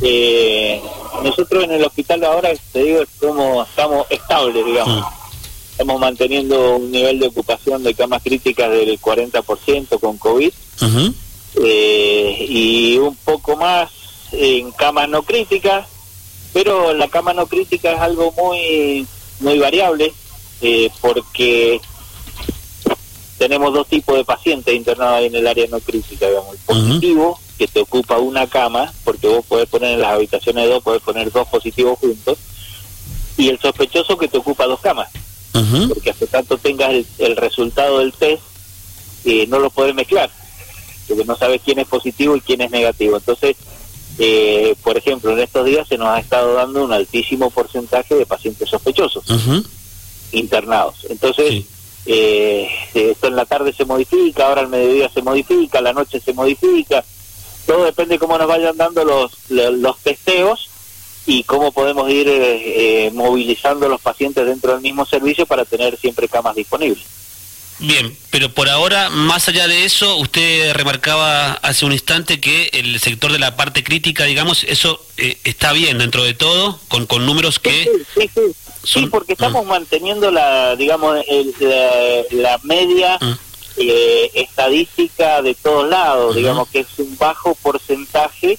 Eh, nosotros en el hospital ahora, te digo, es como estamos estables, digamos. Mm. Estamos manteniendo un nivel de ocupación de camas críticas del 40% con COVID eh, y un poco más en camas no críticas, pero la cama no crítica es algo muy muy variable eh, porque tenemos dos tipos de pacientes internados ahí en el área no crítica, digamos, el positivo que te ocupa una cama, porque vos podés poner en las habitaciones dos, podés poner dos positivos juntos, y el sospechoso que te ocupa dos camas, porque hasta tanto tengas el, el resultado del test, eh, no lo podés mezclar, porque no sabes quién es positivo y quién es negativo. Entonces, eh, por ejemplo, en estos días se nos ha estado dando un altísimo porcentaje de pacientes sospechosos internados. Entonces, Sí. eh, esto en la tarde se modifica, ahora al mediodía se modifica, a la noche se modifica. Todo depende de cómo nos vayan dando los, lo- los testeos y cómo podemos ir eh, eh, movilizando los pacientes dentro del mismo servicio para tener siempre camas disponibles. Bien, pero por ahora, más allá de eso, usted remarcaba hace un instante que el sector de la parte crítica, digamos, eso eh, está bien dentro de todo, con, con números que... Sí, sí, sí. Sí, porque estamos manteniendo la, digamos, el- la, la media Mm. Eh, estadística de todos lados, digamos que es un bajo porcentaje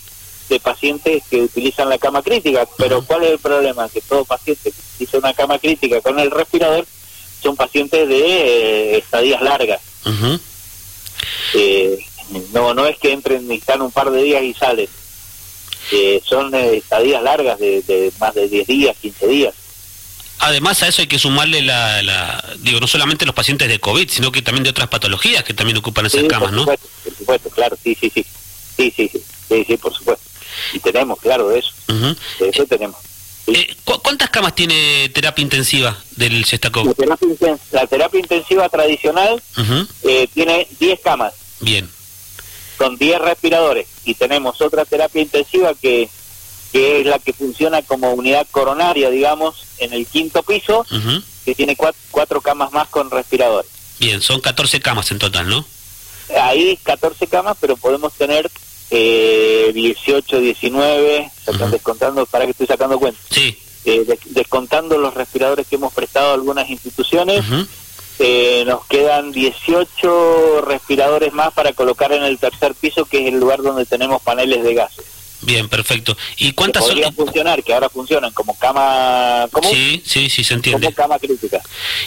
de pacientes que utilizan la cama crítica, pero ¿cuál es el problema? Que todo paciente que utiliza una cama crítica con el respirador son pacientes de eh, estadías largas. Eh, no no es que entren y están un par de días y salen. Eh, son estadías largas de, de más de 10 días, 15 días. Además a eso hay que sumarle la, la- digo, no solamente los pacientes de COVID, sino que también de otras patologías que también ocupan esas Sí, camas, por ¿no? supuesto, por supuesto, claro, sí, sí, sí. Sí, sí, sí, sí, sí, por supuesto. Y tenemos, claro, de eso. De eso tenemos. Sí. Eh, ¿cu- ¿Cuántas camas tiene terapia intensiva del La Cestacov? terapia, inten- la terapia intensiva tradicional eh, tiene 10 camas Bien. con 10 respiradores y tenemos otra terapia intensiva que, que es la que funciona como unidad coronaria, digamos, en el quinto piso, que tiene cuat- cuatro camas más con respiradores. Bien, son 14 camas en total, ¿no? Ahí 14 camas, pero podemos tener eh, 18, 19, se están Ujú. descontando, para que estoy sacando cuenta, Sí. eh, des- descontando los respiradores que hemos prestado a algunas instituciones, eh, nos quedan 18 respiradores más para colocar en el tercer piso, que es el lugar donde tenemos paneles de gases. Bien, perfecto. ¿Y Que cuántas son? podrían funcionar, que ahora funcionan como cama común, Sí, sí, sí, se entiende. como cama crítica.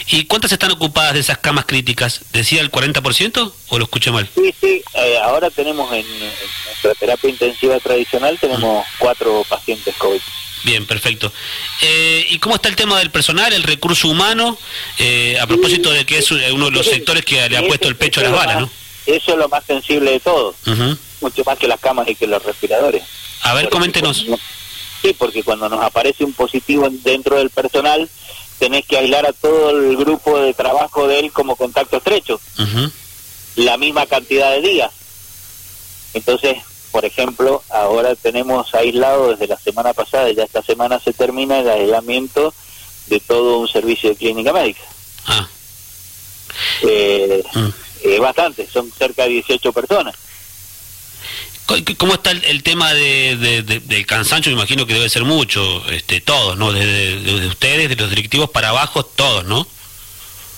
¿Y cuántas están ocupadas de esas camas críticas? ¿Decía el 40% o lo escuché mal? Sí, sí, eh, ahora tenemos en, en nuestra terapia intensiva tradicional, tenemos cuatro pacientes COVID. Bien, perfecto. Eh, ¿Y cómo está el tema del personal, el recurso humano? Eh, a propósito de que es uno de los sectores que le ha puesto el pecho a las balas, ¿no? Eso es lo más sensible de todo. Mucho más que las camas y que los respiradores. A ver, Porque coméntenos. cuando- Sí, porque cuando nos aparece un positivo en- dentro del personal, tenés que aislar a todo el grupo de trabajo de él como contacto estrecho, la misma cantidad de días. Entonces, por ejemplo, ahora tenemos aislado desde la semana pasada, y ya esta semana se termina el aislamiento de todo un servicio de clínica médica. Ah, Eh, mm. eh, bastante, son cerca de 18 personas. ¿Cómo está el, el tema de, de- de- del cansancio? Me imagino que debe ser mucho, este, todos, ¿no? Desde, desde ustedes, de los directivos para abajo, todos, ¿no?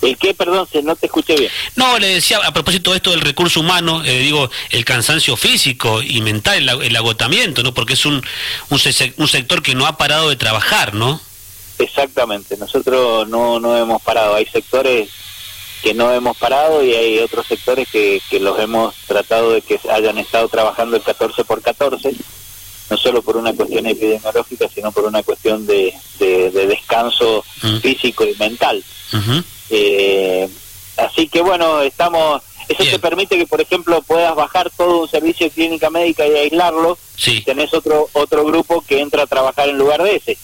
¿El qué, perdón, no te escuché bien? No, le decía a propósito de esto del recurso humano, eh, digo, el cansancio físico y mental, el, ag- el agotamiento, ¿no? Porque es un, un, un sector que no ha parado de trabajar, ¿no? Exactamente, nosotros no, no hemos parado, hay sectores que no hemos parado y hay otros sectores que, que los hemos tratado de que hayan estado trabajando el 14 por 14, no solo por una cuestión epidemiológica, sino por una cuestión de, de- de descanso físico y mental. Eh, así que bueno, estamos... Eso Bien. te permite que, por ejemplo, puedas bajar todo un servicio de clínica médica y aislarlo. Sí. Tenés otro otro grupo que entra a trabajar en lugar de ese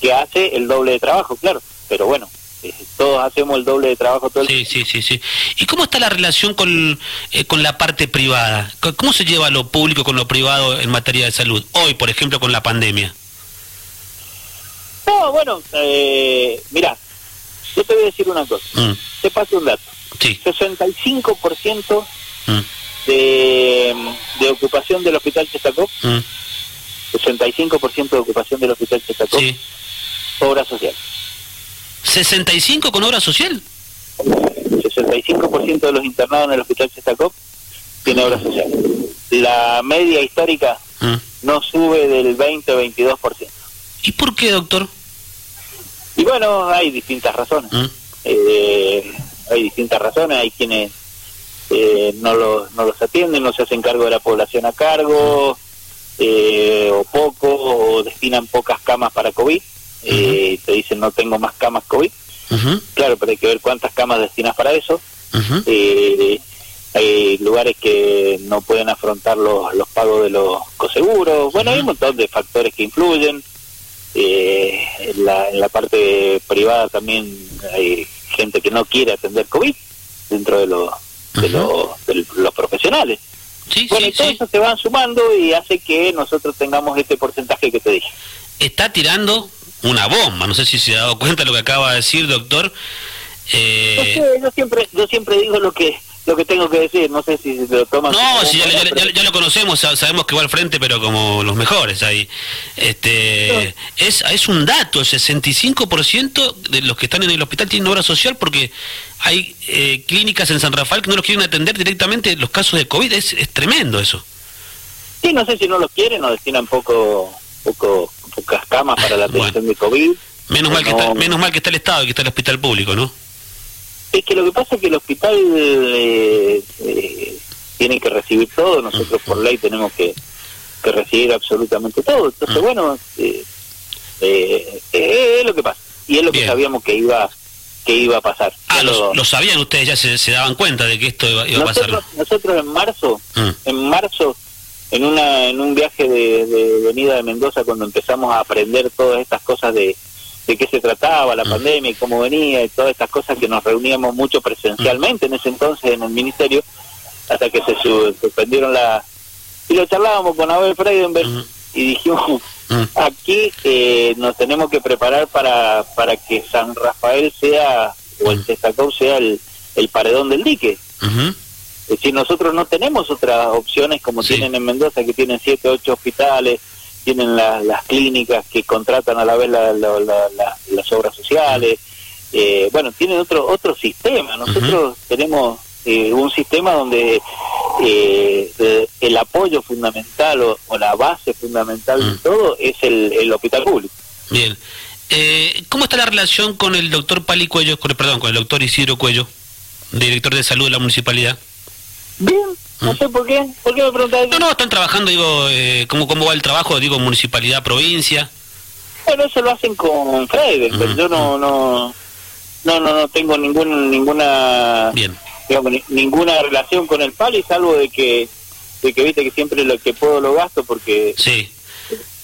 que hace el doble de trabajo, claro. Pero bueno, todos hacemos el doble de trabajo todo el Sí, sí, sí, sí. ¿Y cómo está la relación con, eh, con la parte privada? ¿Cómo se lleva lo público con lo privado en materia de salud? Hoy, por ejemplo, con la pandemia. No, bueno, eh, mira, yo te voy a decir una cosa. Mm, Te paso un dato. Sí. 65% Mm, de, de ocupación del hospital Chestacó mm, 65% de ocupación del hospital Chestacó, Sí. obra social. ¿65 con obra social? 65% de los internados en el hospital Chestacó tiene obra social. La media histórica Mm. no sube del 20 o 22%. ¿Y por qué, doctor? Y bueno, hay distintas razones. Mm. Eh, hay distintas razones, hay quienes eh, no, los, no los atienden, no se hacen cargo de la población a cargo, eh, o poco, o destinan pocas camas para COVID, eh, te dicen no tengo más camas COVID. Claro, pero hay que ver cuántas camas destinas para eso. Eh, hay lugares que no pueden afrontar los, los pagos de los coseguros. Bueno, hay un montón de factores que influyen. Eh, en, la, en la parte privada también hay gente que no quiere atender COVID dentro de, los de, los- de los profesionales. Sí, Bueno, sí, y todo sí. eso se van sumando y hace que nosotros tengamos este porcentaje que te dije. Está tirando una bomba. No sé si se ha dado cuenta de lo que acaba de decir, doctor. Eh, No sé, yo siempre yo siempre digo lo que lo que tengo que decir, no sé si se lo toman No, si ya, bomba, ya- pero- ya- ya lo conocemos, sa- sabemos que va al frente, pero como los mejores ahí. Este, es, es un dato, el 65% de los que están en el hospital tienen obra social porque hay eh, clínicas en San Rafael que no los quieren atender directamente los casos de COVID. Es, es tremendo eso. Sí, no sé si no los quieren o destinan poco, poco, pocas camas para la atención Bueno. de COVID. Menos mal, que está, menos mal que está el Estado y que está el hospital público, ¿no? Es que lo que pasa es que el hospital eh, eh, tiene que recibir todo, nosotros por ley tenemos que, que recibir absolutamente todo. Entonces, Mm. bueno, eh, eh, es lo que pasa. Y es lo que sabíamos que iba que iba a pasar. Ah, lo, lo- sabían ustedes, ya se, se daban cuenta de que esto iba, iba a pasar. nosotros, nosotros en marzo, Mm. en marzo, en una en un viaje de, de venida de Mendoza, cuando empezamos a aprender todas estas cosas de, de qué se trataba, la Mm. pandemia y cómo venía, y todas estas cosas que nos reuníamos mucho presencialmente en ese entonces en el ministerio, hasta que se su- suspendieron la... Y lo charlábamos con Abel Freidenberg Ujú. y dijimos, Mm. aquí eh, nos tenemos que preparar para, para que San Rafael sea, o el Mm. Cestacó sea el, el paredón del dique. Es decir, nosotros no tenemos otras opciones como Sí. tienen en Mendoza, que tienen siete, ocho hospitales, tienen la- las clínicas que contratan a la vez la- la- la- la- las obras sociales. Eh, bueno, tienen otro otro sistema. Nosotros tenemos eh, un sistema donde eh, de- el apoyo fundamental o, o la base fundamental de Mm. todo es el, el hospital público. Bien. Eh, ¿Cómo está la relación con el doctor Pali Cuello, con perdón, con el doctor Isidro Cuello, director de salud de la municipalidad? Bien, no sé por qué. ¿Por qué me preguntas No, no, están trabajando, digo, eh, ¿cómo, ¿cómo va el trabajo? Digo, municipalidad, provincia. Bueno, eso lo hacen con Freidenberg. Mm, Yo no, no, no, no, no tengo ningún, ninguna, Bien. digamos, ni- ninguna relación con el Pali, salvo de que, de que viste que siempre lo que puedo lo gasto porque, Sí.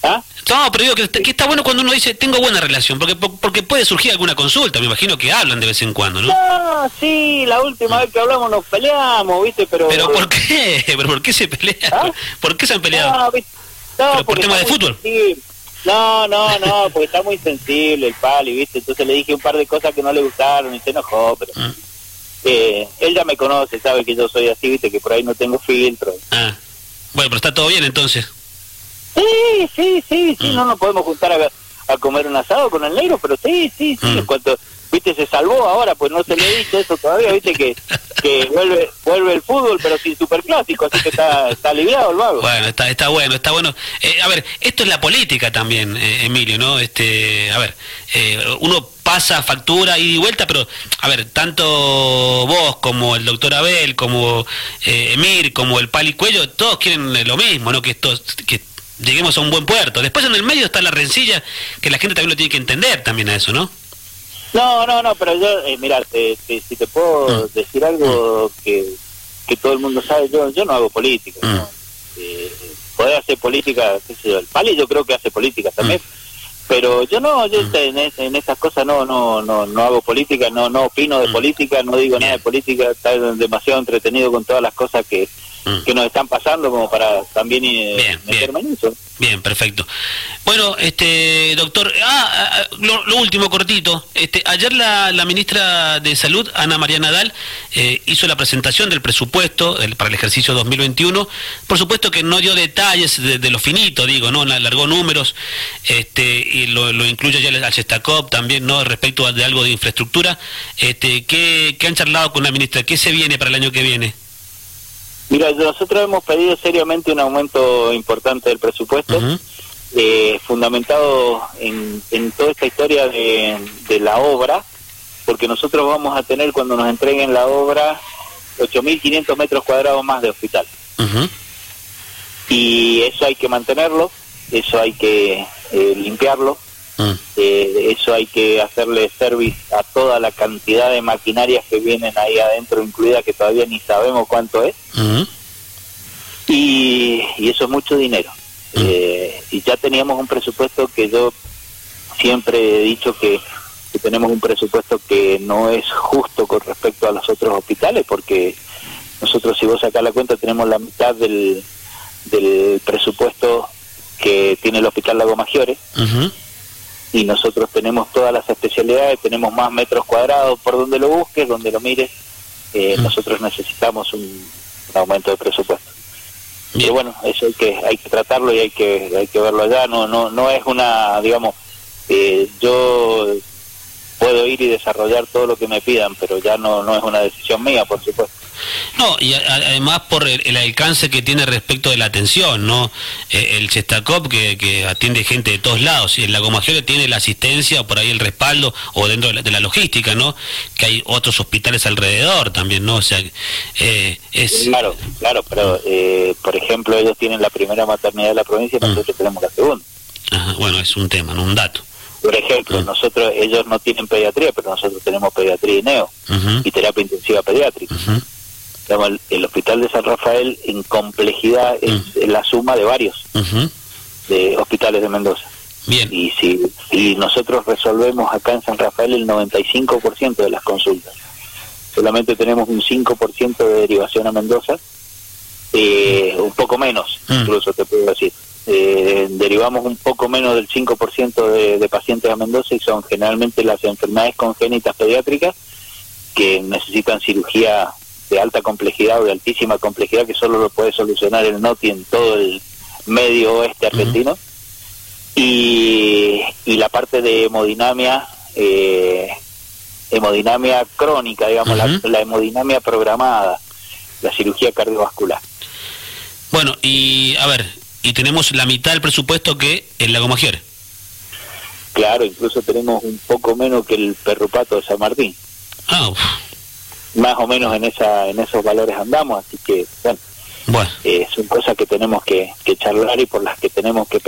¿Ah? No, pero digo que, está- que está bueno cuando uno dice, tengo buena relación, porque porque puede surgir alguna consulta, me imagino que hablan de vez en cuando, ¿no? No, sí, la última vez que hablamos nos peleamos, viste, pero. Pero ¿por qué? ¿Pero por qué se pelean? ¿Ah? ¿Por qué se han peleado? No, viste, no, ¿Pero por tema de fútbol? sensible. No, no, no, porque está muy sensible el Pali, viste, entonces le dije un par de cosas que no le gustaron y se enojó, pero. Mm. Eh, él ya me conoce, sabe que yo soy así, viste, que por ahí no tengo filtro. Ah. Bueno, pero está todo bien entonces. Sí, sí, sí, sí, Mm. no nos podemos juntar a, a comer un asado con el negro, pero sí, sí, sí, Mm. en cuanto, viste, se salvó ahora, pues no se le dicho eso todavía, viste, que, que vuelve vuelve el fútbol, pero sin superclásico, así que está, está aliviado el vago. Bueno, está, está bueno, está bueno. Eh, a ver, esto es la política también, eh, Emilio, ¿no? Este, a ver, eh, uno pasa factura y vuelta, pero, a ver, tanto vos como el doctor Abel, como eh, Emir, como el Pali Cuello, todos quieren lo mismo, ¿no? Que esto, que lleguemos a un buen puerto. Después en el medio está la rencilla, que la gente también lo tiene que entender también a eso, ¿no? No, no, no, pero yo, eh, mira, te- te- si te puedo Mm. decir algo que, que todo el mundo sabe, yo yo no hago política, Mm. ¿no? Eh, poder hacer política, qué sé yo, el Pali yo creo que hace política también, pero yo no, yo en, en esas cosas no, no, no, no hago política, no, no opino de política, no digo nada de política, está demasiado entretenido con todas las cosas que, mm. que nos están pasando como para también eh, meterme en eso. Bien, perfecto. Bueno, este doctor, ah, ah, ah lo, último cortito. Este, ayer la, la, ministra de Salud, Ana María Nadal, eh, hizo la presentación del presupuesto para el ejercicio 2021. Por supuesto que no dio detalles de, lo finito, digo, no, largó números, este, y lo, lo incluye ya al Chestacop también, no, respecto de algo de infraestructura. Este, ¿qué, ¿Qué han charlado con la ministra? ¿Qué se viene para el año que viene? Mira, nosotros hemos pedido seriamente un aumento importante del presupuesto, eh, fundamentado en, toda esta historia de, la obra, porque nosotros vamos a tener cuando nos entreguen la obra 8.500 metros cuadrados más de hospital. Y eso hay que mantenerlo, eso hay que eh, limpiarlo, Mm. Eh, eso hay que hacerle service a toda la cantidad de maquinarias que vienen ahí adentro, incluida que todavía ni sabemos cuánto es. Mm. Y, eso es mucho dinero. Mm. Eh, y ya teníamos un presupuesto que yo siempre he dicho que, tenemos un presupuesto que no es justo con respecto a los otros hospitales, porque nosotros, si vos sacás la cuenta, tenemos la mitad del, del presupuesto que tiene el Hospital Lago Maggiore y nosotros tenemos todas las especialidades, tenemos más metros cuadrados por donde lo busques, donde lo mires, eh, nosotros necesitamos un, aumento de presupuesto. Y bueno, eso hay que hay que tratarlo y hay que hay que verlo allá, no no no es una, digamos, eh, yo puedo ir y desarrollar todo lo que me pidan, pero ya no no es una decisión mía, por supuesto. No, y además por el, alcance que tiene respecto de la atención, ¿no? Eh, el Chestacop que, atiende gente de todos lados, y el Lago Maggiore tiene la asistencia, o por ahí el respaldo, o dentro de la, logística, ¿no? Que hay otros hospitales alrededor también, ¿no? O sea, eh, es... Claro, claro, pero eh, por ejemplo ellos tienen la primera maternidad de la provincia y nosotros mm. tenemos la segunda. bueno, es un tema, ¿no? Un dato. Por ejemplo, nosotros, ellos no tienen pediatría, pero nosotros tenemos pediatría y neo, y terapia intensiva pediátrica. El, Hospital de San Rafael en complejidad es la suma de varios de hospitales de Mendoza. Bien. Y si nosotros resolvemos acá en San Rafael el 95% de las consultas, solamente tenemos un 5% de derivación a Mendoza, eh, poco menos, mm. incluso te puedo decir. Eh, derivamos un poco menos del 5% de, de pacientes a Mendoza y son generalmente las enfermedades congénitas pediátricas que necesitan cirugía de alta complejidad o de altísima complejidad que solo lo puede solucionar el NOTI en todo el medio oeste argentino. y, y, la parte de hemodinamia, eh, hemodinamia crónica, digamos, la, hemodinamia programada, la cirugía cardiovascular. Bueno, y a ver, y tenemos la mitad del presupuesto que el Lago Maggiore. Claro, incluso tenemos un poco menos que el Perrupato de San Martín. Ah, más o menos en esa en esos valores andamos, así que bueno, eh, son cosas que tenemos que, que charlar y por las que tenemos que